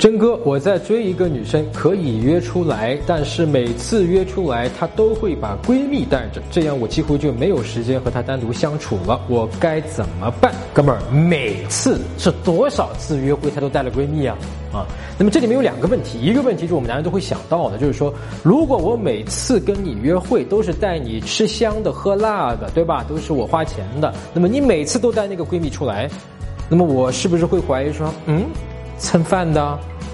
真哥，我在追一个女生，可以约出来，但是每次约出来，她都会把闺蜜带着，这样我几乎就没有时间和她单独相处了。我该怎么办？哥们儿，每次是多少次约会，她都带了闺蜜啊？啊，那么这里面有两个问题，一个问题是我们男人都会想到的，就是说，如果我每次跟你约会都是带你吃香的喝辣的，对吧？都是我花钱的，那么你每次都带那个闺蜜出来，那么我是不是会怀疑说，嗯？蹭饭的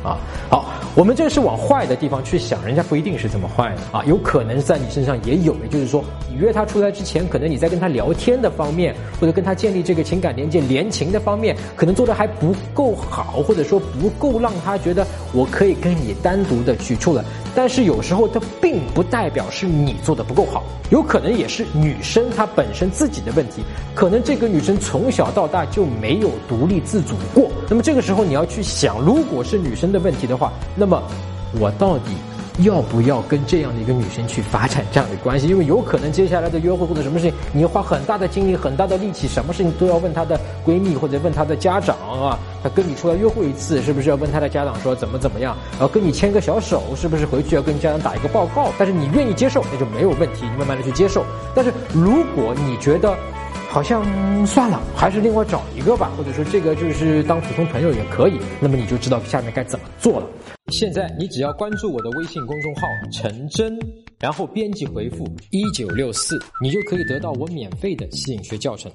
啊，好，我们这是往坏的地方去想，人家不一定是这么坏的啊，有可能在你身上也有，也就是说，你约他出来之前，可能你在跟他聊天的方面，或者跟他建立这个情感连接、连情的方面，可能做的还不够好，或者说不够让他觉得我可以跟你单独的去处了。但是有时候它并不代表是你做的不够好，有可能也是女生她本身自己的问题，可能这个女生从小到大就没有独立自主过。那么这个时候你要去想，如果是女生的问题的话，那那么我到底？要不要跟这样的一个女生去发展这样的关系？因为有可能接下来的约会或者什么事情，你要花很大的精力、很大的力气，什么事情都要问她的闺蜜或者问她的家长啊。她跟你出来约会一次，是不是要问她的家长说怎么怎么样？然后跟你牵个小手，是不是回去要跟家长打一个报告？但是你愿意接受，那就没有问题，你慢慢的去接受。但是如果你觉得好像算了，还是另外找一个吧，或者说这个就是当普通朋友也可以，那么你就知道下面该怎么做了。现在你只要关注我的微信公众号“陈真”，然后编辑回复“一九六四”，你就可以得到我免费的吸引学教程。